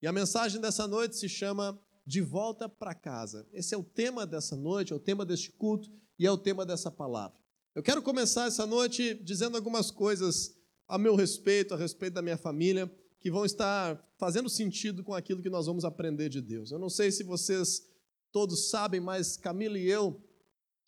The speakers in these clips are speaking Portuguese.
E a mensagem dessa noite se chama De Volta para Casa. Esse é o tema dessa noite, é o tema deste culto e é o tema dessa palavra. Eu quero começar essa noite dizendo algumas coisas a meu respeito, a respeito da minha família, que vão estar fazendo sentido com aquilo que nós vamos aprender de Deus. Eu não sei se vocês todos sabem, mas Camila e eu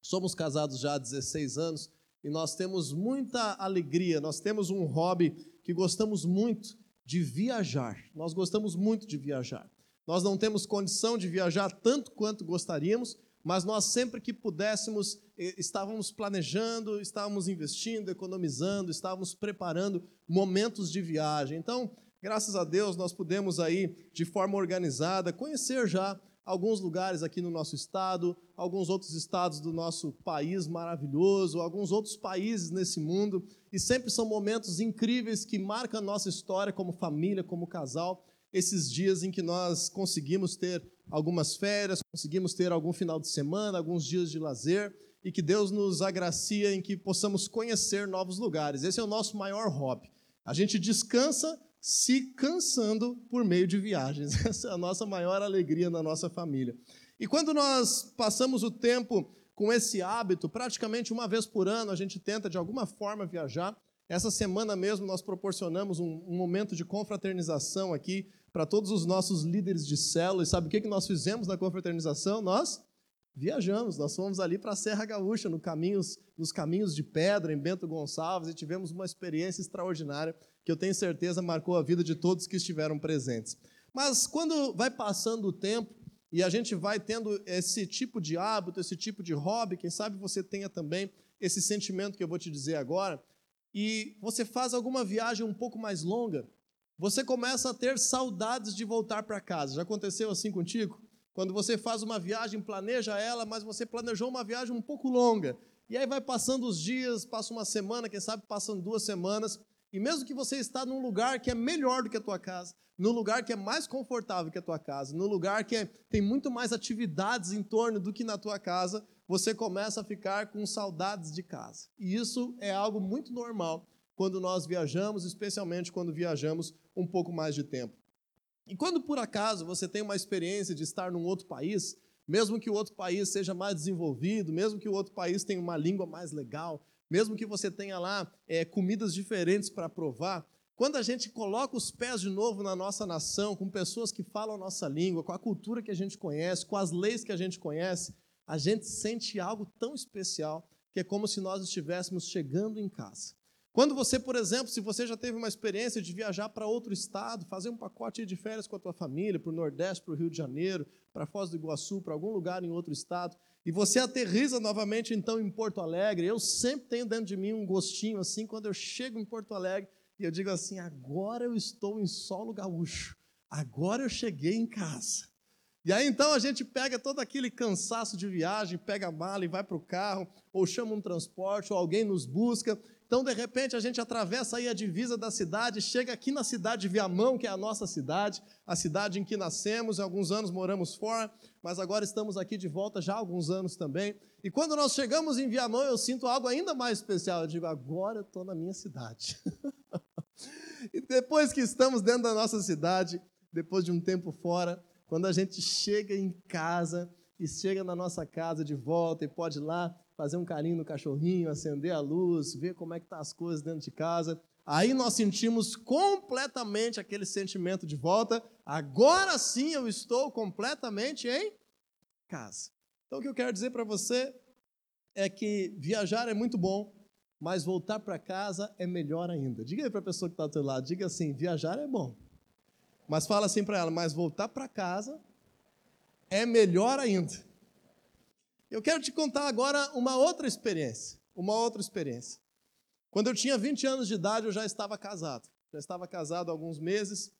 somos casados já há 16 anos e nós temos muita alegria, nós temos um hobby que gostamos muito de viajar. Nós gostamos muito de viajar. Nós não temos condição de viajar tanto quanto gostaríamos, mas nós sempre que pudéssemos, estávamos planejando, estávamos investindo, economizando, estávamos preparando momentos de viagem. Então, graças a Deus, nós pudemos aí, de forma organizada, conhecer já alguns lugares aqui no nosso estado, alguns outros estados do nosso país maravilhoso, alguns outros países nesse mundo, e sempre são momentos incríveis que marcam a nossa história como família, como casal, esses dias em que nós conseguimos ter algumas férias, conseguimos ter algum final de semana, alguns dias de lazer, e que Deus nos agracia em que possamos conhecer novos lugares. Esse é o nosso maior hobby. A gente descansa se cansando por meio de viagens. Essa é a nossa maior alegria na nossa família. E quando nós passamos o tempo com esse hábito, praticamente uma vez por ano a gente tenta de alguma forma viajar. Essa semana mesmo nós proporcionamos um, um momento de confraternização aqui para todos os nossos líderes de célula. E sabe o que, que nós fizemos na confraternização? Nós viajamos, nós fomos ali para a Serra Gaúcha, no caminhos, nos caminhos de pedra, em Bento Gonçalves, e tivemos uma experiência extraordinária que eu tenho certeza marcou a vida de todos que estiveram presentes. Mas quando vai passando o tempo e a gente vai tendo esse tipo de hábito, esse tipo de hobby, quem sabe você tenha também esse sentimento que eu vou te dizer agora, e você faz alguma viagem um pouco mais longa, você começa a ter saudades de voltar para casa. Já aconteceu assim contigo? Quando você faz uma viagem, planeja ela, mas você planejou uma viagem um pouco longa. E aí vai passando os dias, passa uma semana, quem sabe passam duas semanas, e mesmo que você está num lugar que é melhor do que a tua casa, num lugar que é mais confortável que a tua casa, num lugar que é, tem muito mais atividades em torno do que na tua casa, você começa a ficar com saudades de casa. E isso é algo muito normal quando nós viajamos, especialmente quando viajamos um pouco mais de tempo. E quando por acaso você tem uma experiência de estar num outro país, mesmo que o outro país seja mais desenvolvido, mesmo que o outro país tenha uma língua mais legal, mesmo que você tenha lá é, comidas diferentes para provar, quando a gente coloca os pés de novo na nossa nação, com pessoas que falam a nossa língua, com a cultura que a gente conhece, com as leis que a gente conhece, a gente sente algo tão especial que é como se nós estivéssemos chegando em casa. Quando você, por exemplo, se você já teve uma experiência de viajar para outro estado, fazer um pacote de férias com a tua família, para o Nordeste, para o Rio de Janeiro, para Foz do Iguaçu, para algum lugar em outro estado, e você aterriza novamente então em Porto Alegre, eu sempre tenho dentro de mim um gostinho assim, quando eu chego em Porto Alegre, e eu digo assim: agora eu estou em solo gaúcho, agora eu cheguei em casa. E aí então a gente pega todo aquele cansaço de viagem, pega a mala e vai para o carro, ou chama um transporte, ou alguém nos busca, então, de repente, a gente atravessa aí a divisa da cidade, chega aqui na cidade de Viamão, que é a nossa cidade, a cidade em que nascemos, há alguns anos moramos fora, mas agora estamos aqui de volta já há alguns anos também. E quando nós chegamos em Viamão, eu sinto algo ainda mais especial. Eu digo, agora eu estou na minha cidade. e depois que estamos dentro da nossa cidade, depois de um tempo fora, quando a gente chega em casa e chega na nossa casa de volta e pode ir lá fazer um carinho no cachorrinho, acender a luz, ver como é que tá as coisas dentro de casa. Aí nós sentimos completamente aquele sentimento de volta. Agora sim eu estou completamente em casa. Então o que eu quero dizer para você é que viajar é muito bom, mas voltar para casa é melhor ainda. Diga aí para a pessoa que está do seu lado, diga assim, viajar é bom. Mas fala assim para ela, mas voltar para casa é melhor ainda. Eu quero te contar agora uma outra experiência. Uma outra experiência. Quando eu tinha 20 anos de idade, eu já estava casado. Já estava casado há alguns meses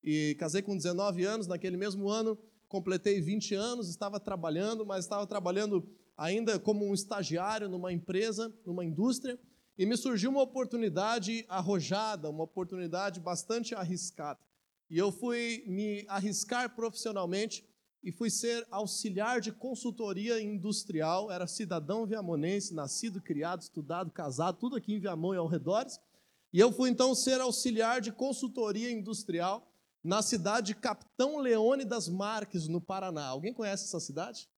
e casei com 19 anos. Naquele mesmo ano, completei 20 anos, estava trabalhando, mas estava trabalhando ainda como um estagiário numa empresa, numa indústria, e me surgiu uma oportunidade arrojada, uma oportunidade bastante arriscada. E eu fui me arriscar profissionalmente e fui ser auxiliar de consultoria industrial. Era cidadão viamonense, nascido, criado, estudado, casado, tudo aqui em Viamão e ao redores. E eu fui então ser auxiliar de consultoria industrial na cidade de Capitão Leone das Marques, no Paraná. Alguém conhece essa cidade?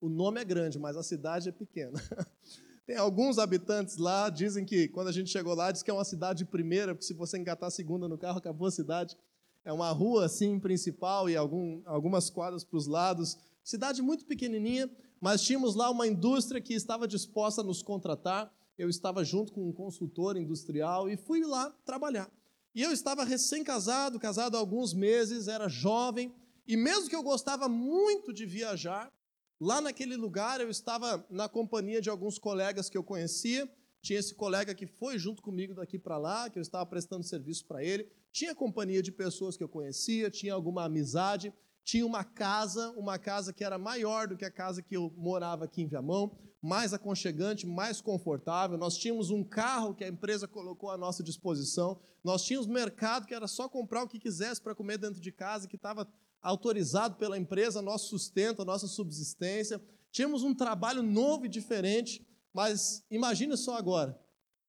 O nome é grande, mas a cidade é pequena. Tem alguns habitantes lá, dizem que quando a gente chegou lá, diz que é uma cidade primeira, porque se você engatar a segunda no carro, acabou a cidade. É uma rua assim principal e algum, algumas quadras para os lados. Cidade muito pequenininha, mas tínhamos lá uma indústria que estava disposta a nos contratar. Eu estava junto com um consultor industrial e fui lá trabalhar. E eu estava recém-casado, casado há alguns meses, era jovem, e mesmo que eu gostava muito de viajar, Lá naquele lugar eu estava na companhia de alguns colegas que eu conhecia. Tinha esse colega que foi junto comigo daqui para lá, que eu estava prestando serviço para ele. Tinha companhia de pessoas que eu conhecia, tinha alguma amizade. Tinha uma casa, uma casa que era maior do que a casa que eu morava aqui em Viamão, mais aconchegante, mais confortável. Nós tínhamos um carro que a empresa colocou à nossa disposição. Nós tínhamos mercado que era só comprar o que quisesse para comer dentro de casa, que estava autorizado pela empresa, nosso sustento, nossa subsistência. Tínhamos um trabalho novo e diferente, mas imagine só agora.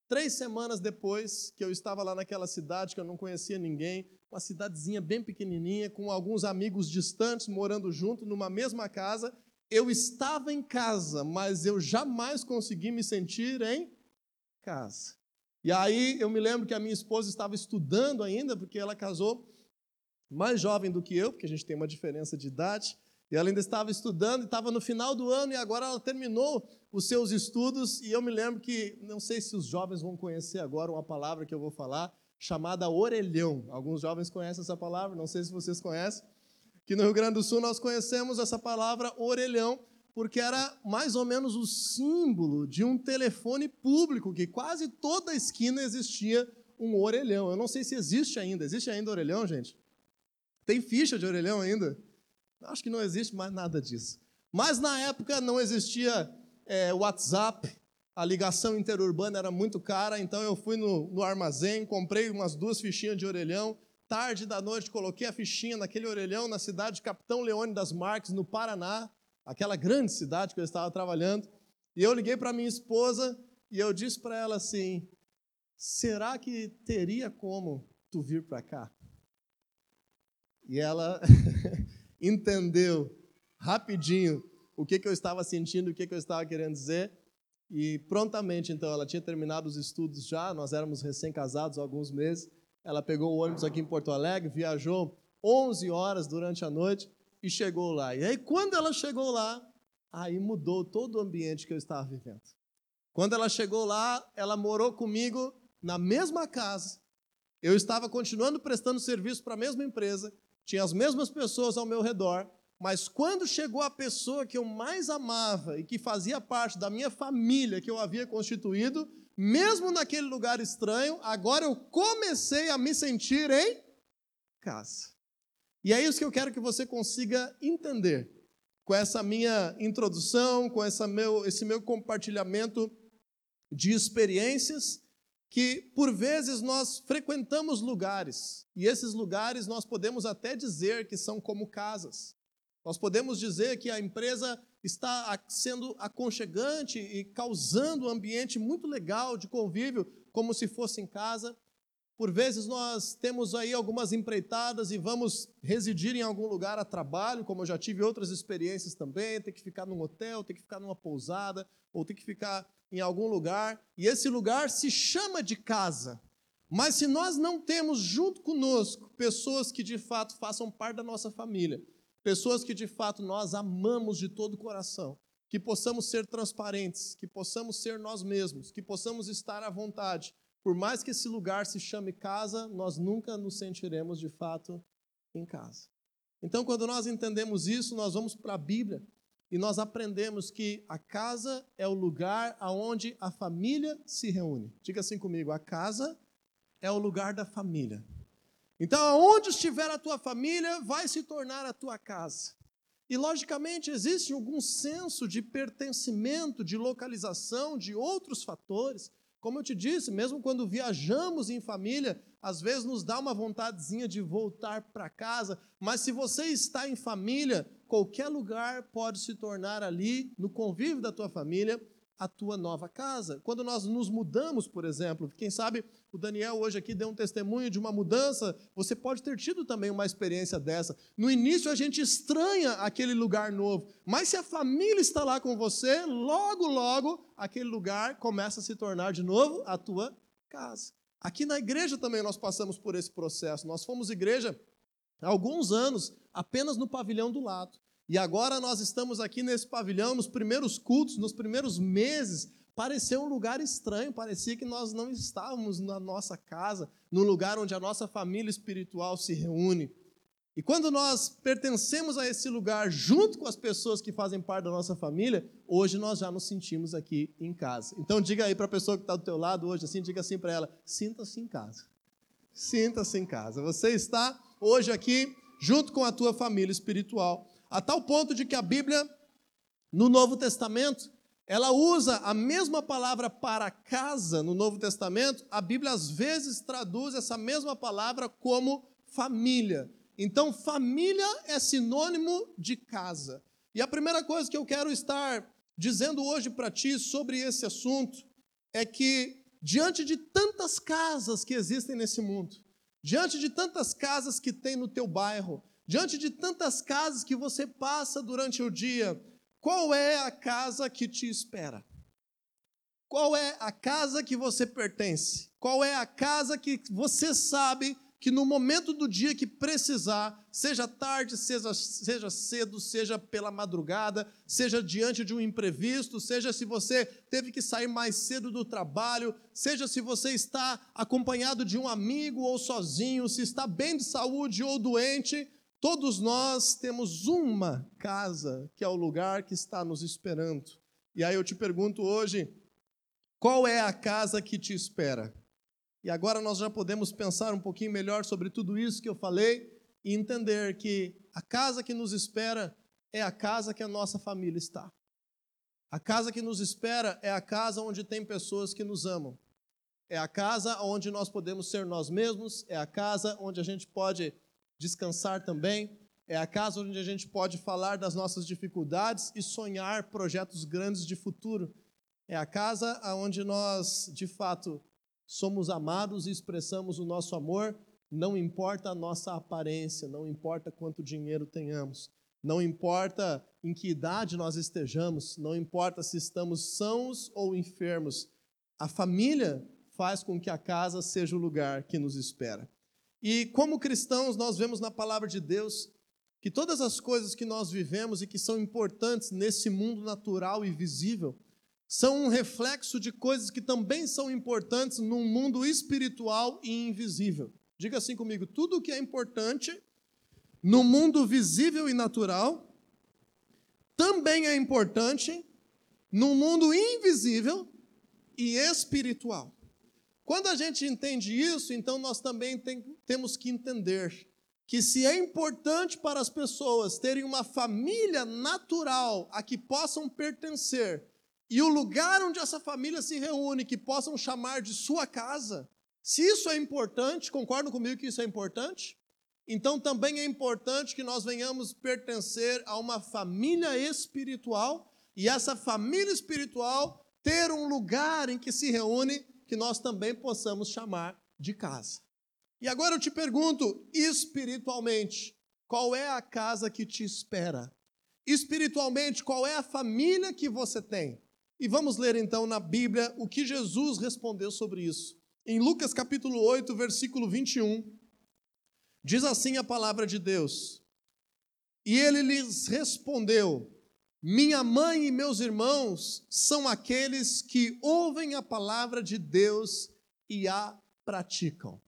Três semanas depois que eu estava lá naquela cidade, que eu não conhecia ninguém, uma cidadezinha bem pequenininha, com alguns amigos distantes morando junto numa mesma casa, eu estava em casa, mas eu jamais consegui me sentir em casa. E aí eu me lembro que a minha esposa estava estudando ainda, porque ela casou mais jovem do que eu, porque a gente tem uma diferença de idade, e ela ainda estava estudando, estava no final do ano, e agora ela terminou os seus estudos, e eu me lembro que, não sei se os jovens vão conhecer agora uma palavra que eu vou falar, chamada orelhão. Alguns jovens conhecem essa palavra, não sei se vocês conhecem. Que no Rio Grande do Sul nós conhecemos essa palavra orelhão, porque era mais ou menos o símbolo de um telefone público, que quase toda esquina existia um orelhão. Eu não sei se existe ainda. Existe ainda orelhão, gente? Tem ficha de orelhão ainda? Acho que não existe mais nada disso. Mas na época não existia é, WhatsApp, a ligação interurbana era muito cara, então eu fui no, no armazém, comprei umas duas fichinhas de orelhão. Tarde da noite, coloquei a fichinha naquele orelhão na cidade de Capitão Leone das Marques, no Paraná, aquela grande cidade que eu estava trabalhando. E eu liguei para minha esposa e eu disse para ela assim: será que teria como tu vir para cá? E ela entendeu rapidinho o que, que eu estava sentindo, o que, que eu estava querendo dizer. E prontamente, então, ela tinha terminado os estudos já, nós éramos recém-casados há alguns meses. Ela pegou o ônibus aqui em Porto Alegre, viajou 11 horas durante a noite e chegou lá. E aí, quando ela chegou lá, aí mudou todo o ambiente que eu estava vivendo. Quando ela chegou lá, ela morou comigo na mesma casa. Eu estava continuando prestando serviço para a mesma empresa tinha as mesmas pessoas ao meu redor, mas quando chegou a pessoa que eu mais amava e que fazia parte da minha família que eu havia constituído, mesmo naquele lugar estranho, agora eu comecei a me sentir em casa. E é isso que eu quero que você consiga entender com essa minha introdução, com essa meu, esse meu compartilhamento de experiências que por vezes nós frequentamos lugares, e esses lugares nós podemos até dizer que são como casas. Nós podemos dizer que a empresa está sendo aconchegante e causando um ambiente muito legal de convívio, como se fosse em casa. Por vezes nós temos aí algumas empreitadas e vamos residir em algum lugar a trabalho, como eu já tive outras experiências também, ter que ficar num hotel, ter que ficar numa pousada, ou ter que ficar em algum lugar, e esse lugar se chama de casa. Mas se nós não temos junto conosco pessoas que de fato façam parte da nossa família, pessoas que de fato nós amamos de todo o coração, que possamos ser transparentes, que possamos ser nós mesmos, que possamos estar à vontade, por mais que esse lugar se chame casa, nós nunca nos sentiremos de fato em casa. Então, quando nós entendemos isso, nós vamos para a Bíblia e nós aprendemos que a casa é o lugar aonde a família se reúne. Diga assim comigo: a casa é o lugar da família. Então, aonde estiver a tua família, vai se tornar a tua casa. E, logicamente, existe algum senso de pertencimento, de localização, de outros fatores. Como eu te disse, mesmo quando viajamos em família, às vezes nos dá uma vontadezinha de voltar para casa, mas se você está em família, qualquer lugar pode se tornar ali, no convívio da tua família, a tua nova casa. Quando nós nos mudamos, por exemplo, quem sabe o Daniel hoje aqui deu um testemunho de uma mudança, você pode ter tido também uma experiência dessa. No início a gente estranha aquele lugar novo, mas se a família está lá com você, logo, logo, aquele lugar começa a se tornar de novo a tua casa. Aqui na igreja também nós passamos por esse processo. Nós fomos igreja há alguns anos, apenas no pavilhão do lado. E agora nós estamos aqui nesse pavilhão, nos primeiros cultos, nos primeiros meses, pareceu um lugar estranho, parecia que nós não estávamos na nossa casa, no lugar onde a nossa família espiritual se reúne. E quando nós pertencemos a esse lugar junto com as pessoas que fazem parte da nossa família, hoje nós já nos sentimos aqui em casa. Então diga aí para a pessoa que está do teu lado hoje, assim, diga assim para ela: sinta-se em casa. Sinta-se em casa. Você está hoje aqui junto com a tua família espiritual. A tal ponto de que a Bíblia, no Novo Testamento, ela usa a mesma palavra para casa no Novo Testamento, a Bíblia às vezes traduz essa mesma palavra como família. Então, família é sinônimo de casa. E a primeira coisa que eu quero estar dizendo hoje para ti sobre esse assunto é que, diante de tantas casas que existem nesse mundo, diante de tantas casas que tem no teu bairro, Diante de tantas casas que você passa durante o dia, qual é a casa que te espera? Qual é a casa que você pertence? Qual é a casa que você sabe que no momento do dia que precisar, seja tarde, seja, seja cedo, seja pela madrugada, seja diante de um imprevisto, seja se você teve que sair mais cedo do trabalho, seja se você está acompanhado de um amigo ou sozinho, se está bem de saúde ou doente, Todos nós temos uma casa que é o lugar que está nos esperando. E aí eu te pergunto hoje, qual é a casa que te espera? E agora nós já podemos pensar um pouquinho melhor sobre tudo isso que eu falei e entender que a casa que nos espera é a casa que a nossa família está. A casa que nos espera é a casa onde tem pessoas que nos amam. É a casa onde nós podemos ser nós mesmos, é a casa onde a gente pode descansar também. É a casa onde a gente pode falar das nossas dificuldades e sonhar projetos grandes de futuro. É a casa onde nós, de fato, somos amados e expressamos o nosso amor, não importa a nossa aparência, não importa quanto dinheiro tenhamos, não importa em que idade nós estejamos, não importa se estamos sãos ou enfermos. A família faz com que a casa seja o lugar que nos espera. E como cristãos, nós vemos na palavra de Deus que todas as coisas que nós vivemos e que são importantes nesse mundo natural e visível são um reflexo de coisas que também são importantes num mundo espiritual e invisível. Diga assim comigo: tudo que é importante no mundo visível e natural também é importante no mundo invisível e espiritual. Quando a gente entende isso, então nós também tem, temos que entender que se é importante para as pessoas terem uma família natural a que possam pertencer e o lugar onde essa família se reúne que possam chamar de sua casa, se isso é importante, concordam comigo que isso é importante? Então também é importante que nós venhamos pertencer a uma família espiritual e essa família espiritual ter um lugar em que se reúne que nós também possamos chamar de casa. E agora eu te pergunto, espiritualmente, qual é a casa que te espera? Espiritualmente, qual é a família que você tem? E vamos ler então na Bíblia o que Jesus respondeu sobre isso. Em Lucas capítulo 8, versículo 21, diz assim a palavra de Deus: E ele lhes respondeu: minha mãe e meus irmãos são aqueles que ouvem a palavra de Deus e a praticam.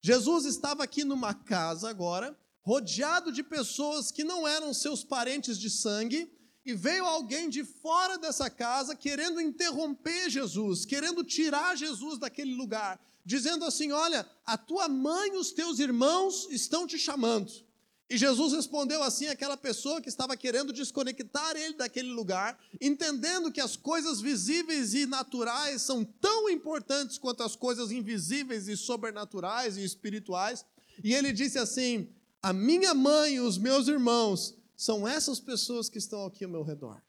Jesus estava aqui numa casa agora, rodeado de pessoas que não eram seus parentes de sangue, e veio alguém de fora dessa casa querendo interromper Jesus, querendo tirar Jesus daquele lugar, dizendo assim: Olha, a tua mãe e os teus irmãos estão te chamando. E Jesus respondeu assim àquela pessoa que estava querendo desconectar ele daquele lugar, entendendo que as coisas visíveis e naturais são tão importantes quanto as coisas invisíveis e sobrenaturais e espirituais. E ele disse assim: A minha mãe e os meus irmãos são essas pessoas que estão aqui ao meu redor.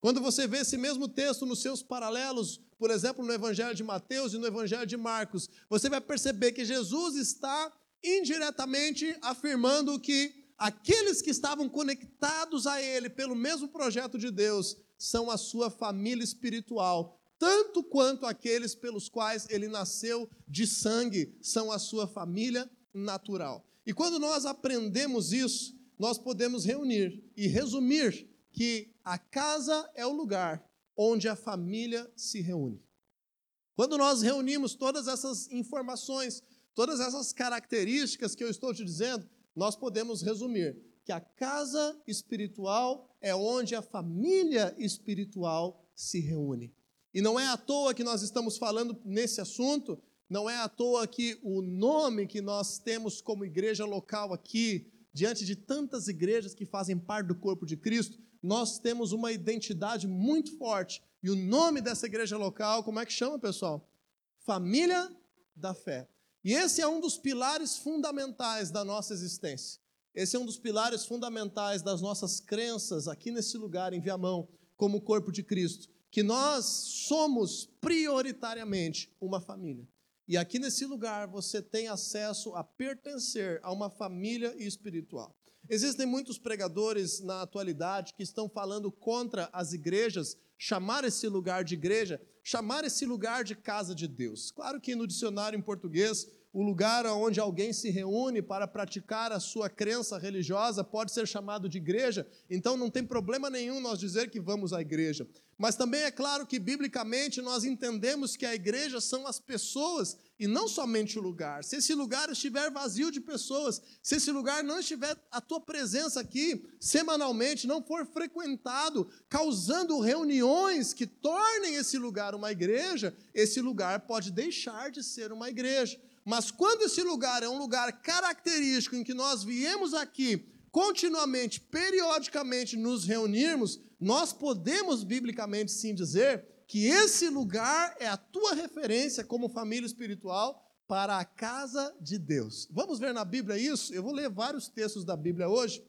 Quando você vê esse mesmo texto nos seus paralelos, por exemplo, no Evangelho de Mateus e no Evangelho de Marcos, você vai perceber que Jesus está indiretamente afirmando que aqueles que estavam conectados a Ele pelo mesmo projeto de Deus são a sua família espiritual, tanto quanto aqueles pelos quais ele nasceu de sangue são a sua família natural. E quando nós aprendemos isso, nós podemos reunir e resumir que a casa é o lugar onde a família se reúne. Quando nós reunimos todas essas informações, todas essas características que eu estou te dizendo, nós podemos resumir que a casa espiritual é onde a família espiritual se reúne. E não é à toa que nós estamos falando nesse assunto, não é à toa que o nome que nós temos como igreja local aqui, diante de tantas igrejas que fazem parte do corpo de Cristo, nós temos uma identidade muito forte. E o nome dessa igreja local, como é que chama, pessoal? Família da Fé. E esse é um dos pilares fundamentais da nossa existência. Esse é um dos pilares fundamentais das nossas crenças aqui nesse lugar, em Viamão, como corpo de Cristo, que nós somos prioritariamente uma família. E aqui nesse lugar você tem acesso a pertencer a uma família espiritual. Existem muitos pregadores na atualidade que estão falando contra as igrejas, chamar esse lugar de igreja, chamar esse lugar de casa de Deus. Claro que no dicionário em português o lugar onde alguém se reúne para praticar a sua crença religiosa pode ser chamado de igreja, então não tem problema nenhum nós dizer que vamos à igreja. Mas também é claro que, biblicamente, nós entendemos que a igreja são as pessoas e não somente o lugar. Se esse lugar estiver vazio de pessoas, se esse lugar não estiver a tua presença aqui semanalmente, não for frequentado, causando reuniões que tornem esse lugar uma igreja, esse lugar pode deixar de ser uma igreja. Mas quando esse lugar é um lugar característico em que nós viemos aqui continuamente, periodicamente nos reunirmos, nós podemos biblicamente sim dizer que esse lugar é a tua referência como família espiritual para a casa de Deus. Vamos ver na Bíblia isso? Eu vou ler vários textos da Bíblia hoje.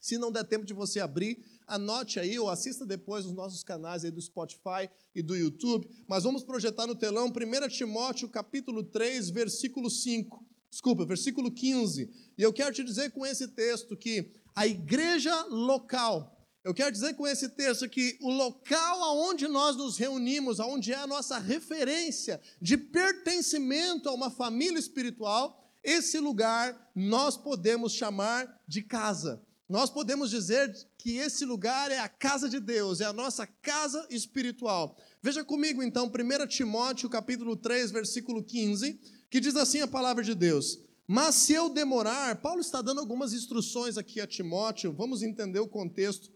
Se não der tempo de você abrir, anote aí ou assista depois os nossos canais aí do Spotify e do YouTube. Mas vamos projetar no telão 1 Timóteo capítulo 3, versículo 5. Desculpa, versículo 15. E eu quero te dizer com esse texto que a igreja local, eu quero dizer com esse texto que o local aonde nós nos reunimos, aonde é a nossa referência de pertencimento a uma família espiritual, esse lugar nós podemos chamar de casa. Nós podemos dizer que esse lugar é a casa de Deus, é a nossa casa espiritual. Veja comigo então 1 Timóteo capítulo 3, versículo 15, que diz assim a palavra de Deus: "Mas se eu demorar, Paulo está dando algumas instruções aqui a Timóteo, vamos entender o contexto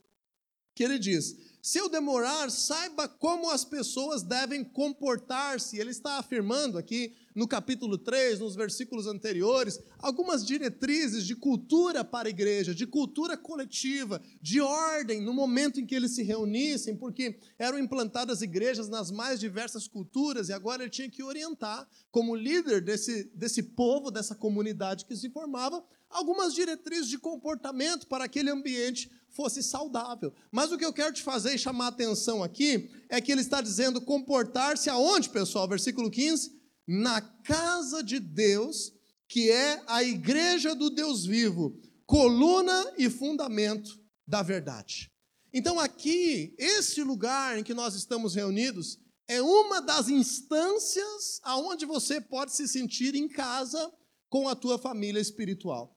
que ele diz: se eu demorar, saiba como as pessoas devem comportar-se. Ele está afirmando aqui no capítulo 3, nos versículos anteriores, algumas diretrizes de cultura para a igreja, de cultura coletiva, de ordem no momento em que eles se reunissem, porque eram implantadas igrejas nas mais diversas culturas e agora ele tinha que orientar, como líder desse, desse povo, dessa comunidade que se formava, algumas diretrizes de comportamento para aquele ambiente fosse saudável. Mas o que eu quero te fazer e chamar a atenção aqui é que ele está dizendo comportar-se aonde, pessoal? Versículo 15: na casa de Deus, que é a igreja do Deus vivo, coluna e fundamento da verdade. Então, aqui, esse lugar em que nós estamos reunidos é uma das instâncias aonde você pode se sentir em casa com a tua família espiritual.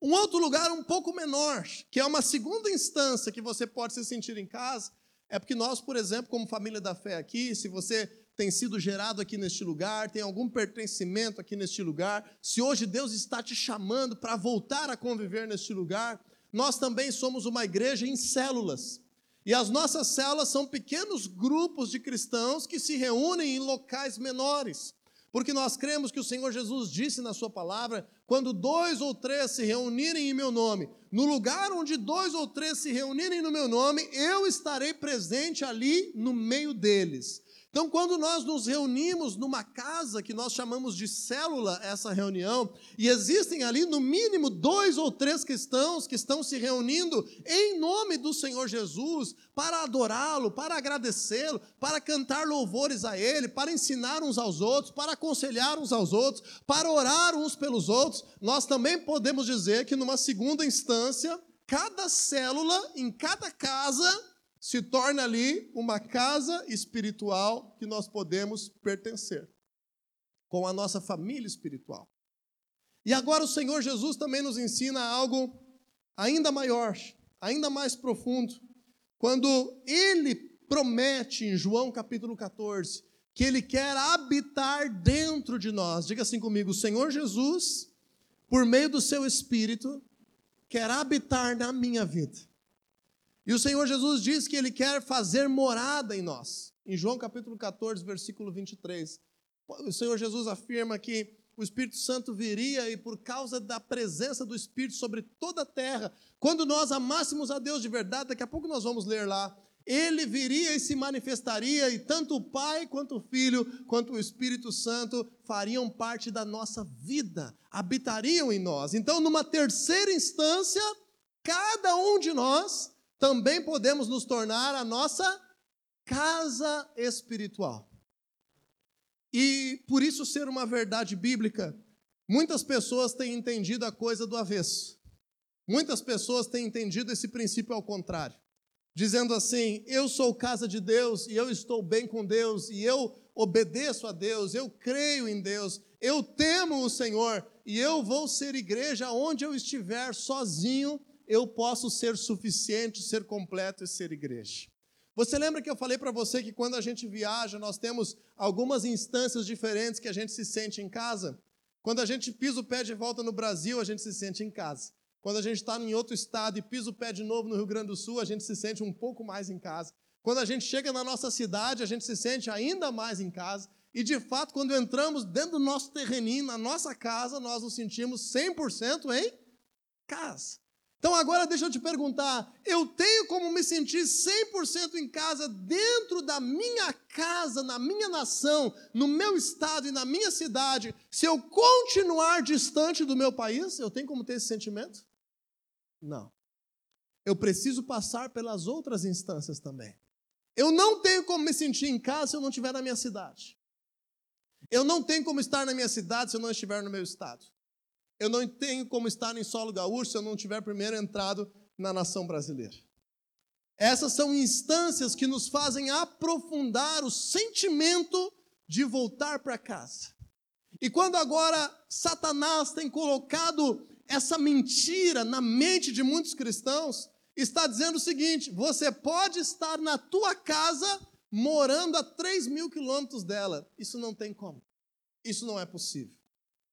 Um outro lugar um pouco menor, que é uma segunda instância que você pode se sentir em casa, é porque nós, por exemplo, como família da fé aqui, se você tem sido gerado aqui neste lugar, tem algum pertencimento aqui neste lugar, se hoje Deus está te chamando para voltar a conviver neste lugar, nós também somos uma igreja em células. E as nossas células são pequenos grupos de cristãos que se reúnem em locais menores. Porque nós cremos que o Senhor Jesus disse na Sua palavra: quando dois ou três se reunirem em meu nome, no lugar onde dois ou três se reunirem no meu nome, eu estarei presente ali no meio deles. Então, quando nós nos reunimos numa casa que nós chamamos de célula, essa reunião, e existem ali no mínimo dois ou três cristãos que estão se reunindo em nome do Senhor Jesus para adorá-lo, para agradecê-lo, para cantar louvores a Ele, para ensinar uns aos outros, para aconselhar uns aos outros, para orar uns pelos outros, nós também podemos dizer que, numa segunda instância, cada célula, em cada casa, se torna ali uma casa espiritual que nós podemos pertencer, com a nossa família espiritual. E agora o Senhor Jesus também nos ensina algo ainda maior, ainda mais profundo, quando ele promete em João capítulo 14 que ele quer habitar dentro de nós. Diga assim comigo: o Senhor Jesus, por meio do seu espírito, quer habitar na minha vida. E o Senhor Jesus diz que ele quer fazer morada em nós. Em João capítulo 14, versículo 23, o Senhor Jesus afirma que o Espírito Santo viria e por causa da presença do Espírito sobre toda a terra, quando nós amássemos a Deus de verdade, daqui a pouco nós vamos ler lá, ele viria e se manifestaria, e tanto o Pai, quanto o Filho, quanto o Espírito Santo fariam parte da nossa vida, habitariam em nós. Então, numa terceira instância, cada um de nós também podemos nos tornar a nossa casa espiritual. E por isso ser uma verdade bíblica, muitas pessoas têm entendido a coisa do avesso. Muitas pessoas têm entendido esse princípio ao contrário, dizendo assim: eu sou casa de Deus e eu estou bem com Deus e eu obedeço a Deus, eu creio em Deus, eu temo o Senhor e eu vou ser igreja onde eu estiver sozinho eu posso ser suficiente, ser completo e ser igreja. Você lembra que eu falei para você que quando a gente viaja, nós temos algumas instâncias diferentes que a gente se sente em casa? Quando a gente pisa o pé de volta no Brasil, a gente se sente em casa. Quando a gente está em outro estado e pisa o pé de novo no Rio Grande do Sul, a gente se sente um pouco mais em casa. Quando a gente chega na nossa cidade, a gente se sente ainda mais em casa. E de fato, quando entramos dentro do nosso terreninho, na nossa casa, nós nos sentimos 100% em casa. Então agora deixa eu te perguntar: eu tenho como me sentir 100% em casa dentro da minha casa, na minha nação, no meu estado e na minha cidade, se eu continuar distante do meu país? Eu tenho como ter esse sentimento? Não. Eu preciso passar pelas outras instâncias também. Eu não tenho como me sentir em casa se eu não estiver na minha cidade. Eu não tenho como estar na minha cidade se eu não estiver no meu estado. Eu não tenho como estar em solo gaúcho se eu não tiver primeiro entrado na nação brasileira. Essas são instâncias que nos fazem aprofundar o sentimento de voltar para casa. E quando agora Satanás tem colocado essa mentira na mente de muitos cristãos, está dizendo o seguinte: você pode estar na tua casa morando a 3 mil quilômetros dela. Isso não tem como. Isso não é possível.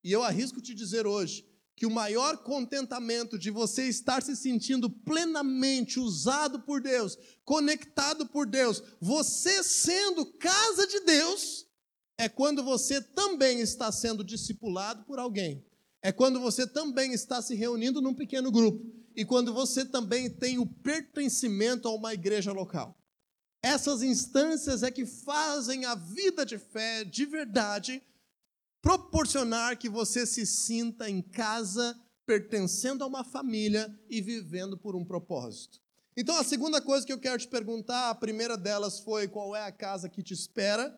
E eu arrisco te dizer hoje que o maior contentamento de você estar se sentindo plenamente usado por Deus, conectado por Deus, você sendo casa de Deus, é quando você também está sendo discipulado por alguém. É quando você também está se reunindo num pequeno grupo. E quando você também tem o pertencimento a uma igreja local. Essas instâncias é que fazem a vida de fé de verdade proporcionar que você se sinta em casa, pertencendo a uma família e vivendo por um propósito. Então, a segunda coisa que eu quero te perguntar, a primeira delas foi qual é a casa que te espera.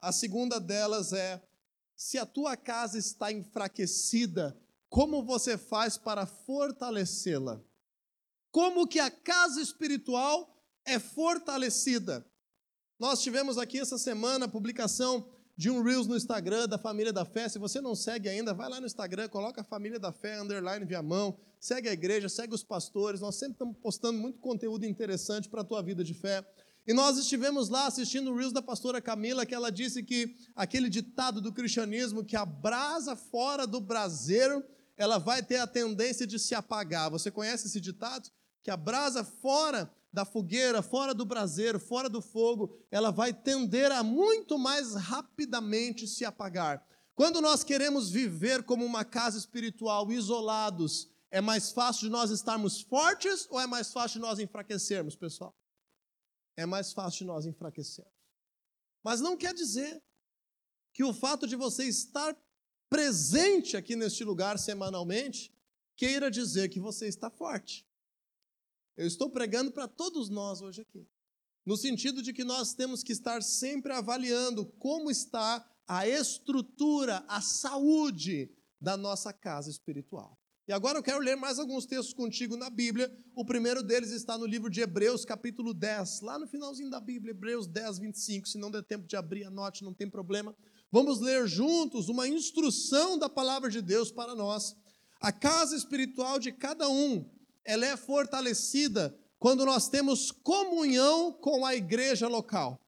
A segunda delas é se a tua casa está enfraquecida, como você faz para fortalecê-la? Como que a casa espiritual é fortalecida? Nós tivemos aqui essa semana a publicação de um Reels no Instagram da Família da Fé. Se você não segue ainda, vai lá no Instagram, coloca a Família da Fé, underline via mão, segue a igreja, segue os pastores. Nós sempre estamos postando muito conteúdo interessante para a tua vida de fé. E nós estivemos lá assistindo o Reels da pastora Camila, que ela disse que aquele ditado do cristianismo, que a brasa fora do braseiro, ela vai ter a tendência de se apagar. Você conhece esse ditado? Que a brasa fora da fogueira, fora do braseiro, fora do fogo, ela vai tender a muito mais rapidamente se apagar. Quando nós queremos viver como uma casa espiritual, isolados, é mais fácil de nós estarmos fortes ou é mais fácil de nós enfraquecermos, pessoal? É mais fácil de nós enfraquecermos. Mas não quer dizer que o fato de você estar presente aqui neste lugar semanalmente queira dizer que você está forte. Eu estou pregando para todos nós hoje aqui, no sentido de que nós temos que estar sempre avaliando como está a estrutura, a saúde da nossa casa espiritual. E agora eu quero ler mais alguns textos contigo na Bíblia. O primeiro deles está no livro de Hebreus, capítulo 10, lá no finalzinho da Bíblia, Hebreus 10, 25. Se não der tempo de abrir, anote, não tem problema. Vamos ler juntos uma instrução da palavra de Deus para nós. A casa espiritual de cada um, ela é fortalecida quando nós temos comunhão com a igreja local.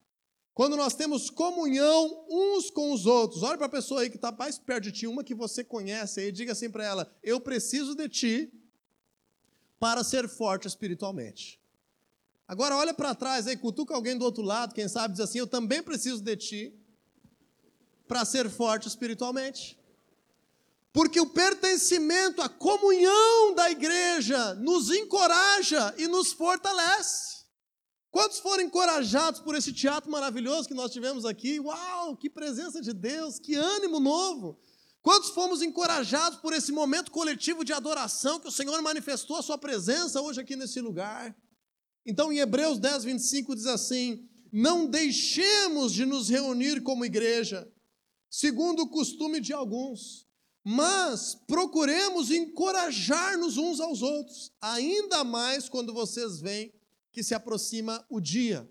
Quando nós temos comunhão uns com os outros. Olha para a pessoa aí que está mais perto de ti, uma que você conhece aí, diga assim para ela: Eu preciso de ti para ser forte espiritualmente. Agora olha para trás aí, cutuca alguém do outro lado, quem sabe diz assim: Eu também preciso de ti para ser forte espiritualmente. Porque o pertencimento, a comunhão da igreja nos encoraja e nos fortalece. Quantos foram encorajados por esse teatro maravilhoso que nós tivemos aqui? Uau, que presença de Deus, que ânimo novo! Quantos fomos encorajados por esse momento coletivo de adoração que o Senhor manifestou a sua presença hoje aqui nesse lugar? Então, em Hebreus 10, 25 diz assim: Não deixemos de nos reunir como igreja, segundo o costume de alguns, mas procuremos encorajar-nos uns aos outros, ainda mais quando vocês veem que se aproxima o dia.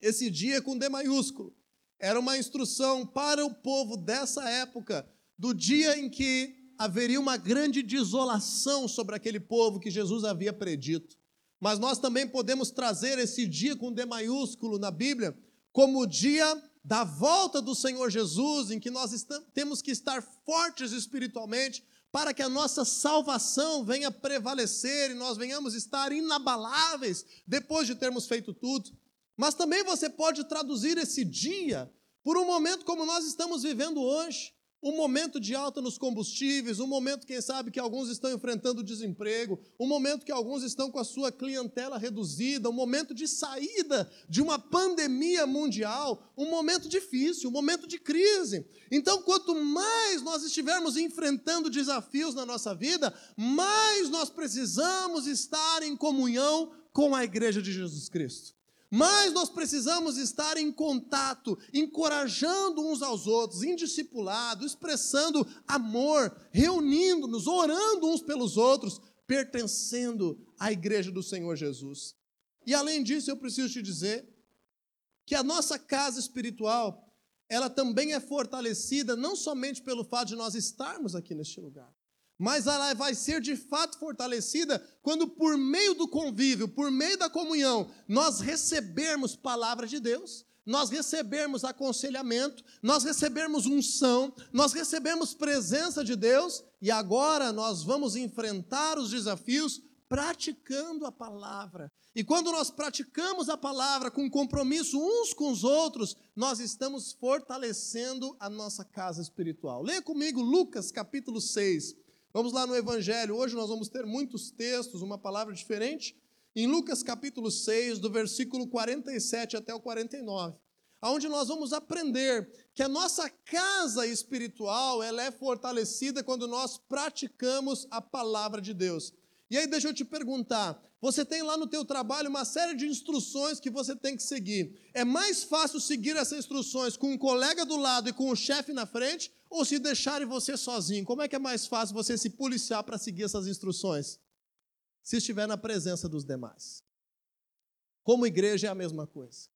Esse dia com D maiúsculo. Era uma instrução para o povo dessa época, do dia em que haveria uma grande desolação sobre aquele povo que Jesus havia predito. Mas nós também podemos trazer esse dia com D maiúsculo na Bíblia como o dia da volta do Senhor Jesus, em que nós temos que estar fortes espiritualmente para que a nossa salvação venha prevalecer e nós venhamos estar inabaláveis depois de termos feito tudo. Mas também você pode traduzir esse dia por um momento como nós estamos vivendo hoje, um momento de alta nos combustíveis, um momento, quem sabe, que alguns estão enfrentando desemprego, um momento que alguns estão com a sua clientela reduzida, um momento de saída de uma pandemia mundial, um momento difícil, um momento de crise. Então, quanto mais nós estivermos enfrentando desafios na nossa vida, mais nós precisamos estar em comunhão com a igreja de Jesus Cristo. Mas nós precisamos estar em contato, encorajando uns aos outros, em discipulado, expressando amor, reunindo-nos, orando uns pelos outros, pertencendo à igreja do Senhor Jesus. E além disso, eu preciso te dizer que a nossa casa espiritual, ela também é fortalecida não somente pelo fato de nós estarmos aqui neste lugar, mas ela vai ser de fato fortalecida quando, por meio do convívio, por meio da comunhão, nós recebermos palavra de Deus, nós recebermos aconselhamento, nós recebermos unção, nós recebemos presença de Deus e agora nós vamos enfrentar os desafios praticando a palavra. E quando nós praticamos a palavra com compromisso uns com os outros, nós estamos fortalecendo a nossa casa espiritual. Leia comigo Lucas capítulo 6. Vamos lá no Evangelho. Hoje nós vamos ter muitos textos, uma palavra diferente. Em Lucas capítulo 6, do versículo 47 até o 49, aonde nós vamos aprender que a nossa casa espiritual, ela é fortalecida quando nós praticamos a palavra de Deus. E aí deixa eu te perguntar, você tem lá no teu trabalho uma série de instruções que você tem que seguir. É mais fácil seguir essas instruções com um colega do lado e com o chefe na frente ou se deixarem você sozinho? Como é que é mais fácil você se policiar para seguir essas instruções? Se estiver na presença dos demais. Como igreja é a mesma coisa.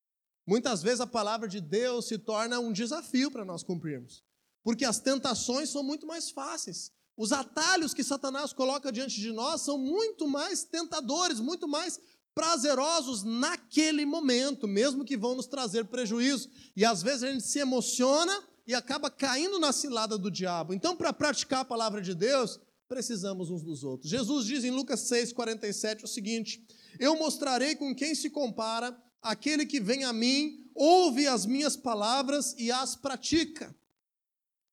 Muitas vezes a palavra de Deus se torna um desafio para nós cumprirmos, porque as tentações são muito mais fáceis. Os atalhos que Satanás coloca diante de nós são muito mais tentadores, muito mais prazerosos naquele momento, mesmo que vão nos trazer prejuízo. E às vezes a gente se emociona e acaba caindo na cilada do diabo. Então, para praticar a palavra de Deus, precisamos uns dos outros. Jesus diz em Lucas 6,47 o seguinte: Eu mostrarei com quem se compara aquele que vem a mim, ouve as minhas palavras e as pratica.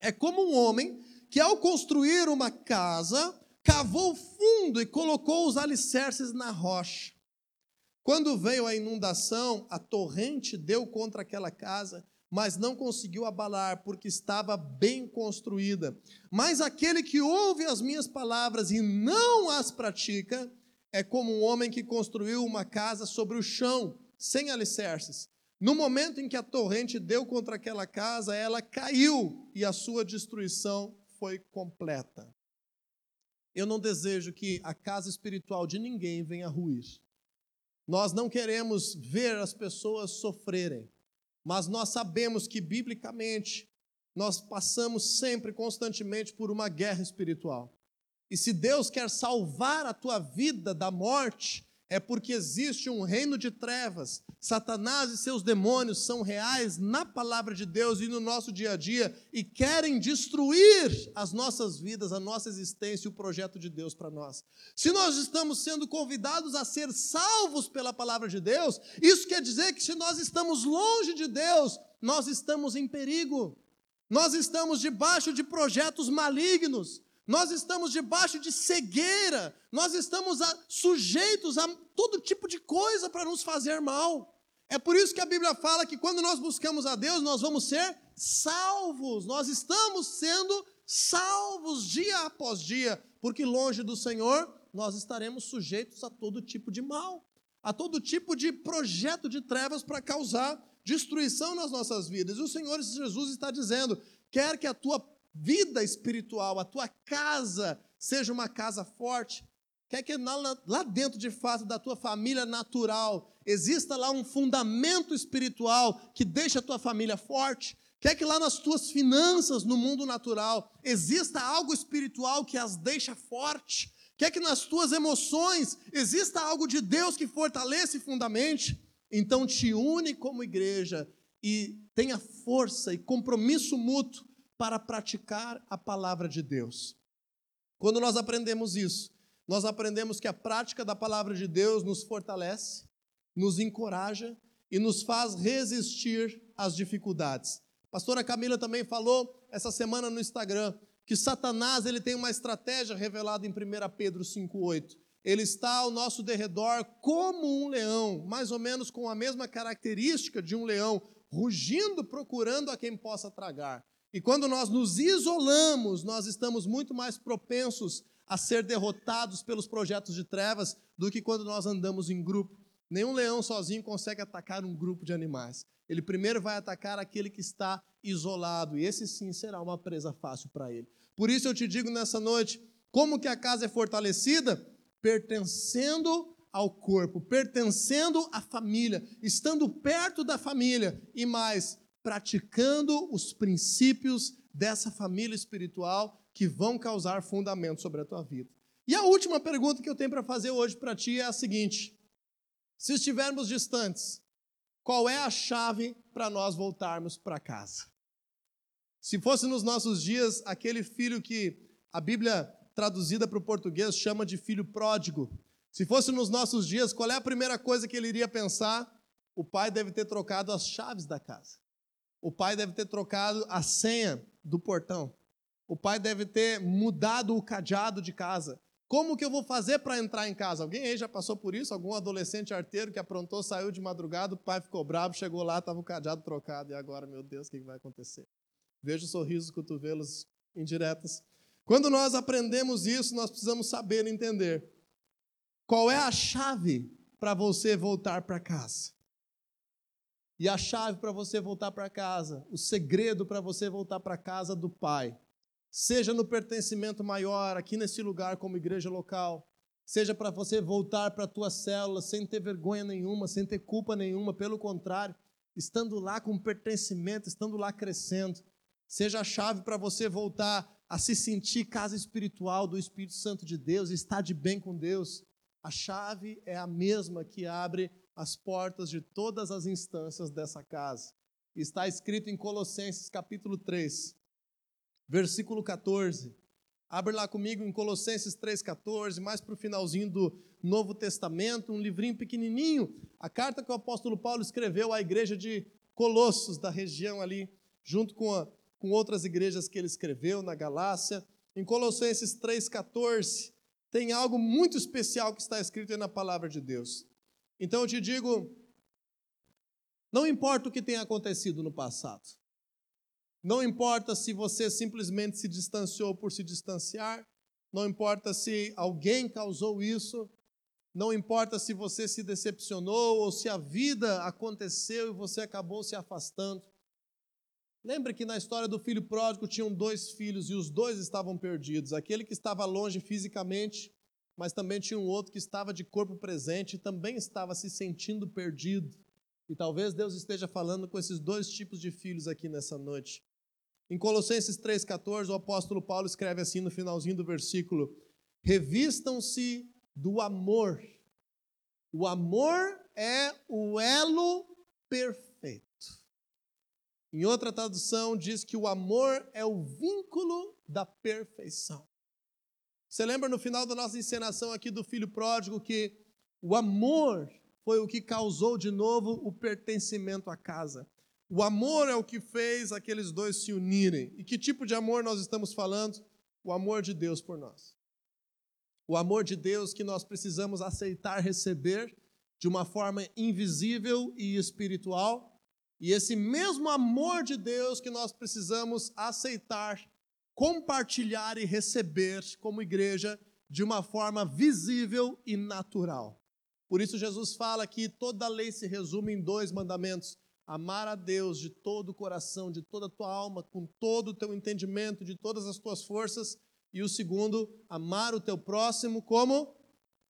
É como um homem que, ao construir uma casa, cavou fundo e colocou os alicerces na rocha. Quando veio a inundação, a torrente deu contra aquela casa mas não conseguiu abalar, porque estava bem construída. Mas aquele que ouve as minhas palavras e não as pratica, é como um homem que construiu uma casa sobre o chão, sem alicerces. No momento em que a torrente deu contra aquela casa, ela caiu e a sua destruição foi completa. Eu não desejo que a casa espiritual de ninguém venha ruir. Nós não queremos ver as pessoas sofrerem, mas nós sabemos que, biblicamente, nós passamos sempre, constantemente, por uma guerra espiritual. E se Deus quer salvar a tua vida da morte, é porque existe um reino de trevas. Satanás e seus demônios são reais na palavra de Deus e no nosso dia a dia e querem destruir as nossas vidas, a nossa existência e o projeto de Deus para nós. Se nós estamos sendo convidados a ser salvos pela palavra de Deus, isso quer dizer que se nós estamos longe de Deus, nós estamos em perigo. Nós estamos debaixo de projetos malignos nós estamos debaixo de cegueira, nós estamos a, sujeitos a todo tipo de coisa para nos fazer mal. É por isso que a Bíblia fala que quando nós buscamos a Deus, nós vamos ser salvos, nós estamos sendo salvos dia após dia, porque longe do Senhor nós estaremos sujeitos a todo tipo de mal, a todo tipo de projeto de trevas para causar destruição nas nossas vidas. E o Senhor Jesus está dizendo: quer que a tua vida espiritual, a tua casa seja uma casa forte, quer que lá dentro de fato da tua família natural exista lá um fundamento espiritual que deixe a tua família forte, quer que lá nas tuas finanças no mundo natural exista algo espiritual que as deixa forte, quer que nas tuas emoções exista algo de Deus que fortaleça e fundamente, então te une como igreja e tenha força e compromisso mútuo para praticar a palavra de Deus. Quando nós aprendemos isso, nós aprendemos que a prática da palavra de Deus nos fortalece, nos encoraja e nos faz resistir às dificuldades. A pastora Camila também falou essa semana no Instagram que Satanás ele tem uma estratégia revelada em 1 Pedro 5,8. Ele está ao nosso derredor como um leão, mais ou menos com a mesma característica de um leão, rugindo, procurando a quem possa tragar. E quando nós nos isolamos, nós estamos muito mais propensos a ser derrotados pelos projetos de trevas do que quando nós andamos em grupo. Nenhum leão sozinho consegue atacar um grupo de animais. Ele primeiro vai atacar aquele que está isolado, e esse sim será uma presa fácil para ele. Por isso eu te digo nessa noite, como que a casa é fortalecida? Pertencendo ao corpo, pertencendo à família, estando perto da família e mais, praticando os princípios dessa família espiritual que vão causar fundamento sobre a tua vida. E a última pergunta que eu tenho para fazer hoje para ti é a seguinte: se estivermos distantes, qual é a chave para nós voltarmos para casa? Se fosse nos nossos dias aquele filho que a Bíblia traduzida para o português chama de filho pródigo, se fosse nos nossos dias, qual é a primeira coisa que ele iria pensar? O pai deve ter trocado as chaves da casa. O pai deve ter trocado a senha do portão. O pai deve ter mudado o cadeado de casa. Como que eu vou fazer para entrar em casa? Alguém aí já passou por isso? Algum adolescente arteiro que aprontou, saiu de madrugada, o pai ficou bravo, chegou lá, estava o cadeado trocado. E agora, meu Deus, o que vai acontecer? Vejo sorrisos, cotovelos indiretas. Quando nós aprendemos isso, nós precisamos saber entender qual é a chave para você voltar para casa. E a chave para você voltar para casa, o segredo para você voltar para casa do Pai, seja no pertencimento maior, aqui nesse lugar como igreja local, seja para você voltar para a tua célula sem ter vergonha nenhuma, sem ter culpa nenhuma, pelo contrário, estando lá com pertencimento, estando lá crescendo, seja a chave para você voltar a se sentir casa espiritual do Espírito Santo de Deus, estar de bem com Deus. A chave é a mesma que abre as portas de todas as instâncias dessa casa. Está escrito em Colossenses capítulo 3, versículo 14. Abre lá comigo em Colossenses 3,14, mais para o finalzinho do Novo Testamento, um livrinho pequenininho, a carta que o apóstolo Paulo escreveu à igreja de Colossos, da região ali, junto com, a, com outras igrejas que ele escreveu na Galácia. Em Colossenses 3,14, tem algo muito especial que está escrito aí na palavra de Deus. Então eu te digo, Não importa o que tenha acontecido no passado. Não importa se você simplesmente se distanciou por se distanciar. Não importa se alguém causou isso. Não importa se você se decepcionou ou se a vida aconteceu e você acabou se afastando. Lembre que na história do filho pródigo tinham dois filhos e os dois estavam perdidos. Aquele que estava longe fisicamente, mas também tinha um outro que estava de corpo presente e também estava se sentindo perdido. E talvez Deus esteja falando com esses dois tipos de filhos aqui nessa noite. Em Colossenses 3,14, o apóstolo Paulo escreve assim no finalzinho do versículo: Revistam-se do amor. O amor é o elo perfeito. Em outra tradução, diz que o amor é o vínculo da perfeição. Você lembra no final da nossa encenação aqui do filho pródigo que o amor foi o que causou de novo o pertencimento à casa. O amor é o que fez aqueles dois se unirem. E que tipo de amor nós estamos falando? O amor de Deus por nós o amor de Deus que nós precisamos aceitar receber de uma forma invisível e espiritual, e esse mesmo amor de Deus que nós precisamos aceitar, compartilhar e receber como igreja de uma forma visível e natural. Por isso, Jesus fala que toda lei se resume em dois mandamentos: amar a Deus de todo o coração, de toda a tua alma, com todo o teu entendimento, de todas as tuas forças, e o segundo, amar o teu próximo como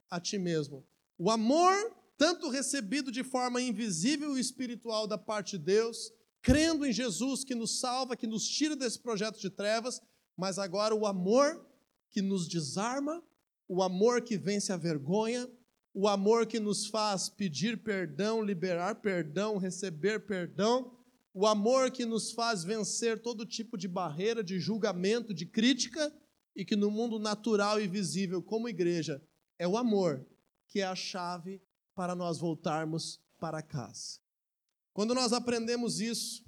a ti mesmo. O amor, tanto recebido de forma invisível e espiritual da parte de Deus, crendo em Jesus que nos salva, que nos tira desse projeto de trevas, mas agora o amor que nos desarma, o amor que vence a vergonha, o amor que nos faz pedir perdão, liberar perdão, receber perdão, o amor que nos faz vencer todo tipo de barreira, de julgamento, de crítica e que no mundo natural e visível, como igreja, é o amor que é a chave para nós voltarmos para casa. Quando nós aprendemos isso,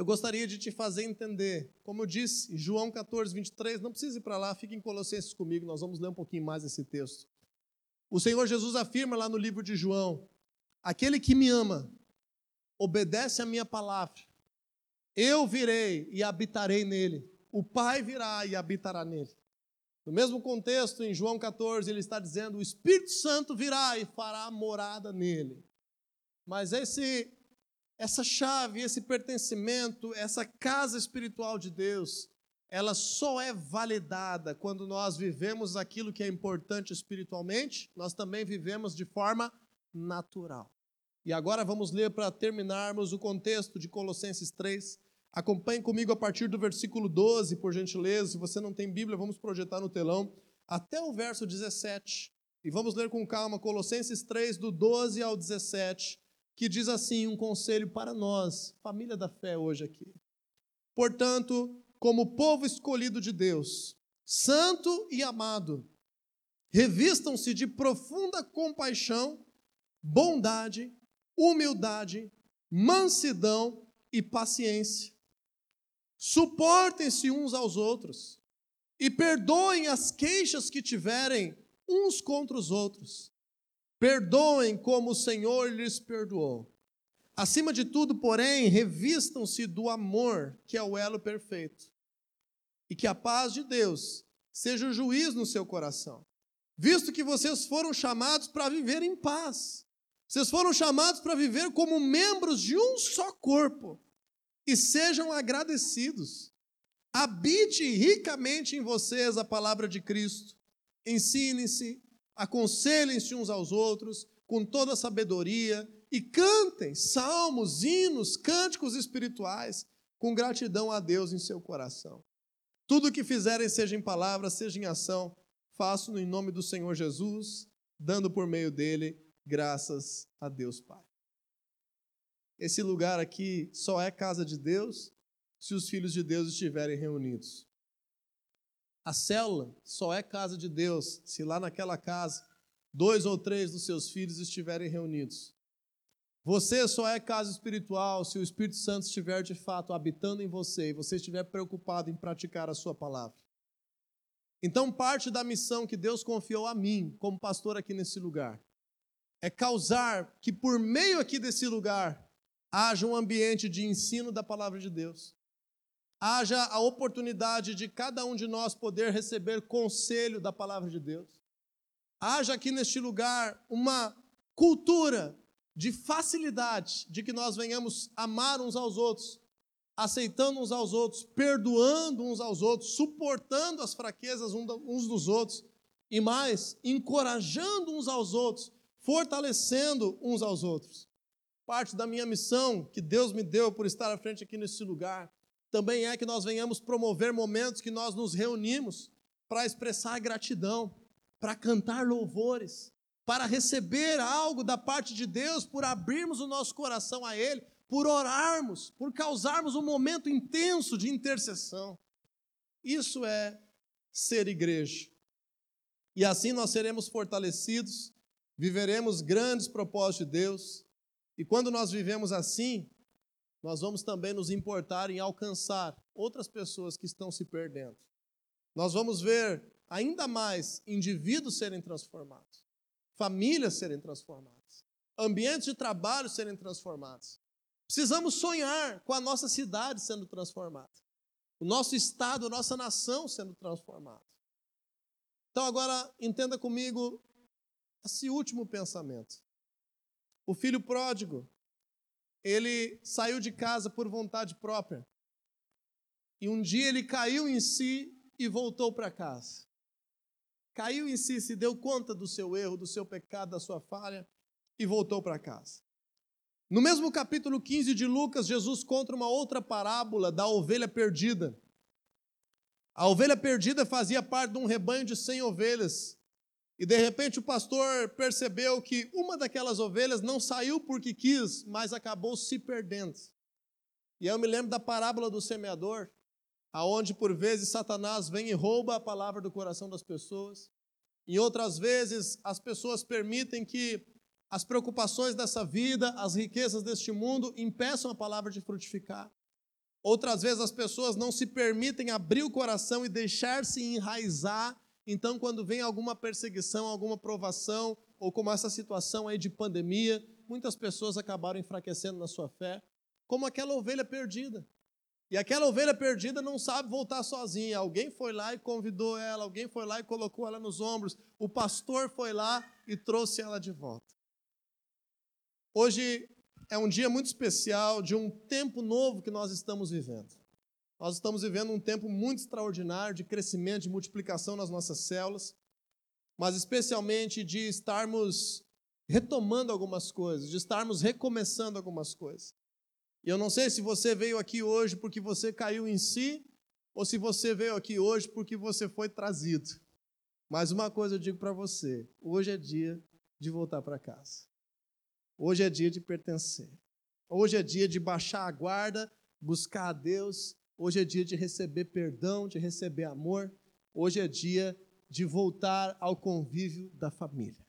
eu gostaria de te fazer entender, como eu disse, João 14, 23, não precisa ir para lá, fique em Colossenses comigo, nós vamos ler um pouquinho mais esse texto. O Senhor Jesus afirma lá no livro de João: Aquele que me ama, obedece a minha palavra, eu virei e habitarei nele o Pai virá e habitará nele. No mesmo contexto, em João 14, ele está dizendo: o Espírito Santo virá e fará morada nele. Mas esse, essa chave, esse pertencimento, essa casa espiritual de Deus, ela só é validada quando nós vivemos aquilo que é importante espiritualmente, nós também vivemos de forma natural. E agora vamos ler para terminarmos o contexto de Colossenses 3, Acompanhe comigo a partir do versículo 12, por gentileza. Se você não tem Bíblia, vamos projetar no telão até o verso 17. E vamos ler com calma Colossenses 3, do 12 ao 17, que diz assim: um conselho para nós, família da fé, hoje aqui. Portanto, como povo escolhido de Deus, santo e amado, revistam-se de profunda compaixão, bondade, humildade, mansidão e paciência Suportem-se uns aos outros e perdoem as queixas que tiverem uns contra os outros. Perdoem como o Senhor lhes perdoou. Acima de tudo, porém, revistam-se do amor, que é o elo perfeito. E que a paz de Deus seja o juiz no seu coração. Visto que vocês foram chamados para viver em paz. Vocês foram chamados para viver como membros de um só corpo e sejam agradecidos. Habite ricamente em vocês a palavra de Cristo. Ensinem-se, aconselhem-se uns aos outros com toda sabedoria e cantem salmos, hinos, cânticos espirituais com gratidão a Deus em seu coração. Tudo o que fizerem, seja em palavra, seja em ação, façam em nome do Senhor Jesus, dando por meio dele graças a Deus Pai. Esse lugar aqui só é casa de Deus se os filhos de Deus estiverem reunidos. A célula só é casa de Deus se lá naquela casa dois ou três dos seus filhos estiverem reunidos. Você só é casa espiritual se o Espírito Santo estiver de fato habitando em você e você estiver preocupado em praticar a sua palavra. Então, parte da missão que Deus confiou a mim, como pastor aqui nesse lugar, é causar que por meio aqui desse lugar haja um ambiente de ensino da palavra de Deus. Haja a oportunidade de cada um de nós poder receber conselho da palavra de Deus. Haja aqui neste lugar uma cultura de facilidade de que nós venhamos amar uns aos outros, aceitando uns aos outros, perdoando uns aos outros, suportando as fraquezas uns dos outros e mais, encorajando uns aos outros, fortalecendo uns aos outros. Parte da minha missão que Deus me deu por estar à frente aqui nesse lugar também é que nós venhamos promover momentos que nós nos reunimos para expressar gratidão, para cantar louvores, para receber algo da parte de Deus, por abrirmos o nosso coração a Ele, por orarmos, por causarmos um momento intenso de intercessão. Isso é ser igreja. E assim nós seremos fortalecidos, viveremos grandes propósitos de Deus. E quando nós vivemos assim, nós vamos também nos importar em alcançar outras pessoas que estão se perdendo. Nós vamos ver ainda mais indivíduos serem transformados, famílias serem transformadas, ambientes de trabalho serem transformados. Precisamos sonhar com a nossa cidade sendo transformada, o nosso estado, a nossa nação sendo transformada. Então, agora, entenda comigo esse último pensamento. O filho pródigo, ele saiu de casa por vontade própria. E um dia ele caiu em si e voltou para casa. Caiu em si, se deu conta do seu erro, do seu pecado, da sua falha e voltou para casa. No mesmo capítulo 15 de Lucas, Jesus conta uma outra parábola da ovelha perdida. A ovelha perdida fazia parte de um rebanho de cem ovelhas. E de repente o pastor percebeu que uma daquelas ovelhas não saiu porque quis, mas acabou se perdendo. E eu me lembro da parábola do semeador, aonde por vezes Satanás vem e rouba a palavra do coração das pessoas. E outras vezes as pessoas permitem que as preocupações dessa vida, as riquezas deste mundo impeçam a palavra de frutificar. Outras vezes as pessoas não se permitem abrir o coração e deixar-se enraizar. Então, quando vem alguma perseguição, alguma provação, ou como essa situação aí de pandemia, muitas pessoas acabaram enfraquecendo na sua fé, como aquela ovelha perdida. E aquela ovelha perdida não sabe voltar sozinha. Alguém foi lá e convidou ela, alguém foi lá e colocou ela nos ombros. O pastor foi lá e trouxe ela de volta. Hoje é um dia muito especial de um tempo novo que nós estamos vivendo. Nós estamos vivendo um tempo muito extraordinário de crescimento, de multiplicação nas nossas células, mas especialmente de estarmos retomando algumas coisas, de estarmos recomeçando algumas coisas. E eu não sei se você veio aqui hoje porque você caiu em si, ou se você veio aqui hoje porque você foi trazido. Mas uma coisa eu digo para você: hoje é dia de voltar para casa. Hoje é dia de pertencer. Hoje é dia de baixar a guarda, buscar a Deus. Hoje é dia de receber perdão, de receber amor. Hoje é dia de voltar ao convívio da família.